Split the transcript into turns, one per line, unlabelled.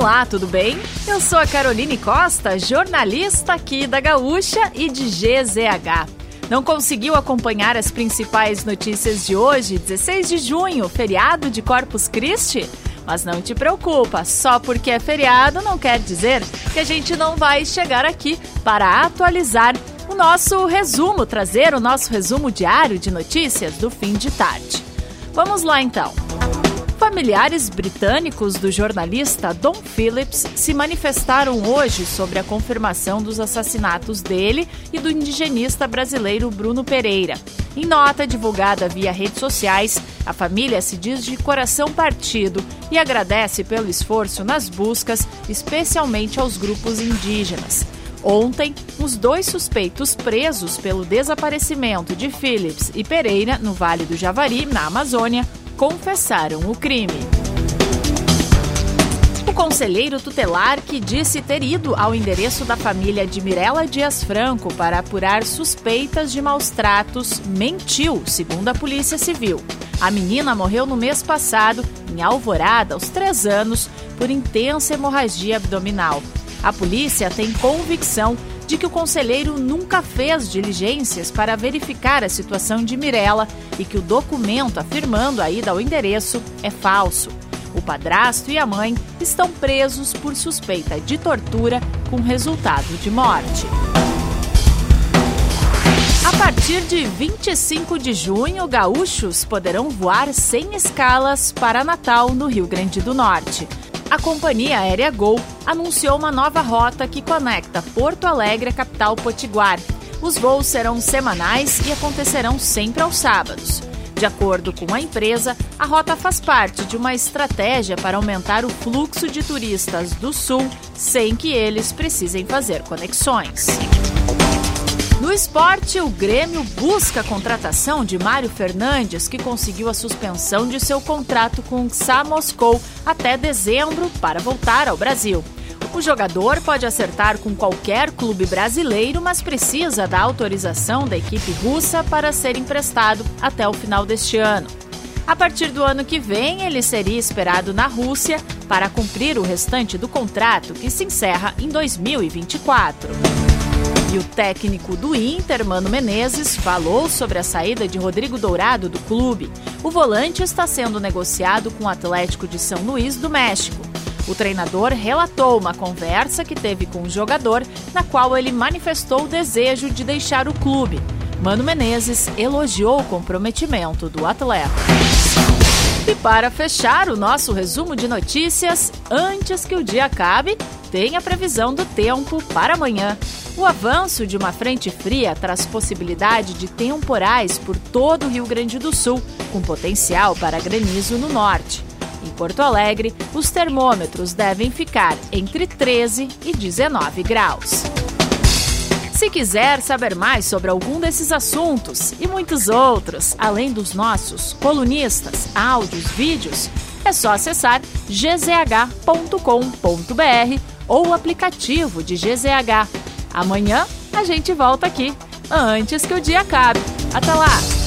Olá, tudo bem? Eu sou a Caroline Costa, jornalista aqui da Gaúcha e de GZH. Não conseguiu acompanhar as principais notícias de hoje, 16 de junho, feriado de Corpus Christi? Mas não te preocupa, só porque é feriado não quer dizer que a gente não vai chegar aqui para atualizar o nosso resumo, trazer o nosso resumo diário de notícias do fim de tarde. Vamos lá então. Familiares britânicos do jornalista Don Phillips se manifestaram hoje sobre a confirmação dos assassinatos dele e do indigenista brasileiro Bruno Pereira. Em nota divulgada via redes sociais, a família se diz de coração partido e agradece pelo esforço nas buscas, especialmente aos grupos indígenas. Ontem, os dois suspeitos presos pelo desaparecimento de Phillips e Pereira no Vale do Javari, na Amazônia, confessaram o crime. O conselheiro tutelar que disse ter ido ao endereço da família de Mirela Dias Franco para apurar suspeitas de maus tratos mentiu, segundo a Polícia Civil. A menina morreu no mês passado, em Alvorada, aos três anos, por intensa hemorragia abdominal. A polícia tem convicção de que o conselheiro nunca fez diligências para verificar a situação de Mirella e que o documento afirmando a ida ao endereço é falso. O padrasto e a mãe estão presos por suspeita de tortura com resultado de morte. A partir de 25 de junho, gaúchos poderão voar sem escalas para Natal, no Rio Grande do Norte a companhia aérea Gol anunciou uma nova rota que conecta Porto Alegre à capital potiguar. Os voos serão semanais e acontecerão sempre aos sábados. De acordo com a empresa, a rota faz parte de uma estratégia para aumentar o fluxo de turistas do sul sem que eles precisem fazer conexões. No esporte, o Grêmio busca a contratação de Mário Fernandes, que conseguiu a suspensão de seu contrato com o Moscou até dezembro para voltar ao Brasil. O jogador pode acertar com qualquer clube brasileiro, mas precisa da autorização da equipe russa para ser emprestado até o final deste ano. A partir do ano que vem, ele seria esperado na Rússia para cumprir o restante do contrato, que se encerra em 2024. E o técnico do Inter, Mano Menezes, falou sobre a saída de Rodrigo Dourado do clube. O volante está sendo negociado com o Atlético de São Luís do México. O treinador relatou uma conversa que teve com o jogador, na qual ele manifestou o desejo de deixar o clube. Mano Menezes elogiou o comprometimento do atleta. E para fechar o nosso resumo de notícias, antes que o dia acabe, tem a previsão do tempo para amanhã. O avanço de uma frente fria traz possibilidade de temporais por todo o Rio Grande do Sul, com potencial para granizo no norte. Em Porto Alegre, os termômetros devem ficar entre 13 e 19 graus. Se quiser saber mais sobre algum desses assuntos e muitos outros, além dos nossos colunistas, áudios, vídeos, é só acessar gzh.com.br ou o aplicativo de GZH. Amanhã a gente volta aqui, antes que o dia acabe. Até lá!